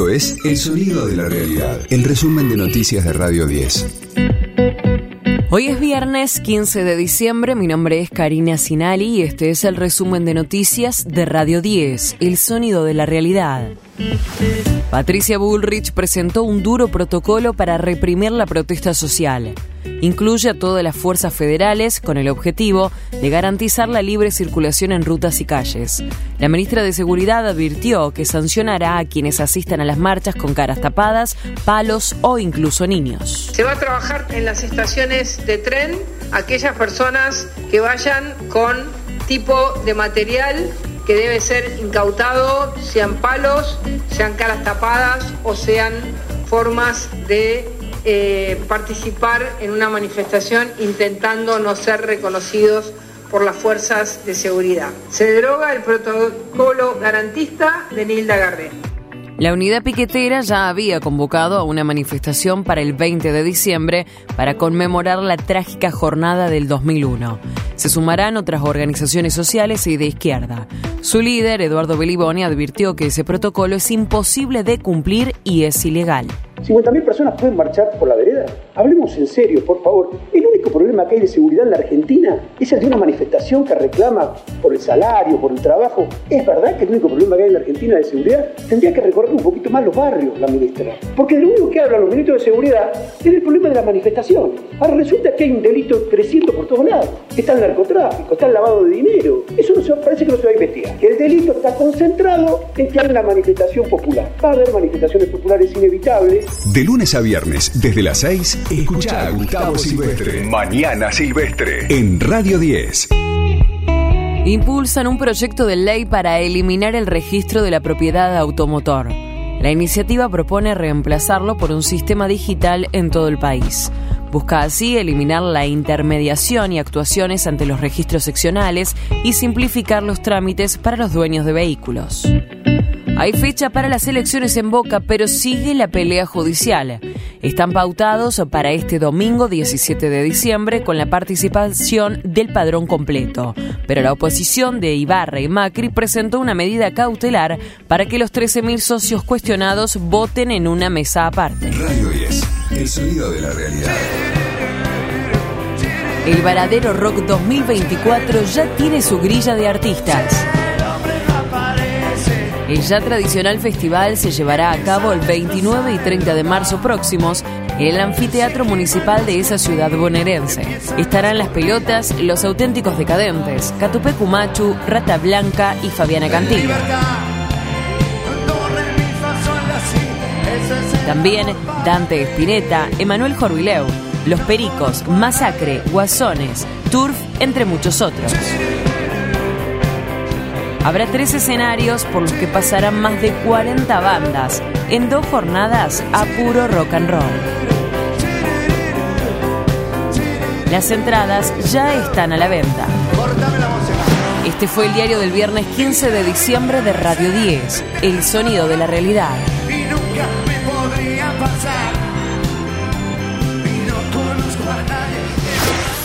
Esto es El Sonido de la Realidad, el resumen de noticias de Radio 10. Hoy es viernes 15 de diciembre, mi nombre es Karina Sinali y este es el resumen de noticias de Radio 10, El Sonido de la Realidad. Patricia Bullrich presentó un duro protocolo para reprimir la protesta social. Incluye a todas las fuerzas federales con el objetivo de garantizar la libre circulación en rutas y calles. La ministra de Seguridad advirtió que sancionará a quienes asistan a las marchas con caras tapadas, palos o incluso niños. Se va a trabajar en las estaciones de tren aquellas personas que vayan con tipo de material que debe ser incautado, sean palos, sean caras tapadas o sean formas de eh, participar en una manifestación intentando no ser reconocidos por las fuerzas de seguridad. Se deroga el protocolo garantista de Nilda Garré. La unidad piquetera ya había convocado a una manifestación para el 20 de diciembre para conmemorar la trágica jornada del 2001. Se sumarán otras organizaciones sociales y de izquierda. Su líder, Eduardo Beliboni, advirtió que ese protocolo es imposible de cumplir y es ilegal. 50.000 personas pueden marchar por la vereda. Hablemos en serio, por favor. El único problema que hay de seguridad en la Argentina es el de una manifestación que reclama por el salario, por el trabajo. ¿Es verdad que el único problema que hay en la Argentina de seguridad? Tendría que recorrer un poquito más los barrios, la ministra. Porque lo único que hablan los ministros de seguridad es el problema de la manifestación. Ahora resulta que hay un delito creciendo por todos lados. Está el narcotráfico, está el lavado de dinero. Eso no se, parece que no se va a investigar. Que el delito está concentrado en que hay una manifestación popular. Va a haber manifestaciones populares inevitables de lunes a viernes, desde las 6, escucha a Gustavo Silvestre. Mañana Silvestre. En Radio 10. Impulsan un proyecto de ley para eliminar el registro de la propiedad automotor. La iniciativa propone reemplazarlo por un sistema digital en todo el país. Busca así eliminar la intermediación y actuaciones ante los registros seccionales y simplificar los trámites para los dueños de vehículos. Hay fecha para las elecciones en Boca, pero sigue la pelea judicial. Están pautados para este domingo 17 de diciembre con la participación del padrón completo. Pero la oposición de Ibarra y Macri presentó una medida cautelar para que los 13.000 socios cuestionados voten en una mesa aparte. Radio 10, el sonido de la realidad. El Varadero Rock 2024 ya tiene su grilla de artistas. El ya tradicional festival se llevará a cabo el 29 y 30 de marzo próximos en el anfiteatro municipal de esa ciudad bonaerense. Estarán las pelotas, los auténticos decadentes, Catupé Cumachu, Rata Blanca y Fabiana Cantillo. También Dante Espineta, Emanuel Jorvileu, Los Pericos, Masacre, Guasones, Turf, entre muchos otros. Habrá tres escenarios por los que pasarán más de 40 bandas en dos jornadas a puro rock and roll. Las entradas ya están a la venta. Este fue el diario del viernes 15 de diciembre de Radio 10, El Sonido de la Realidad.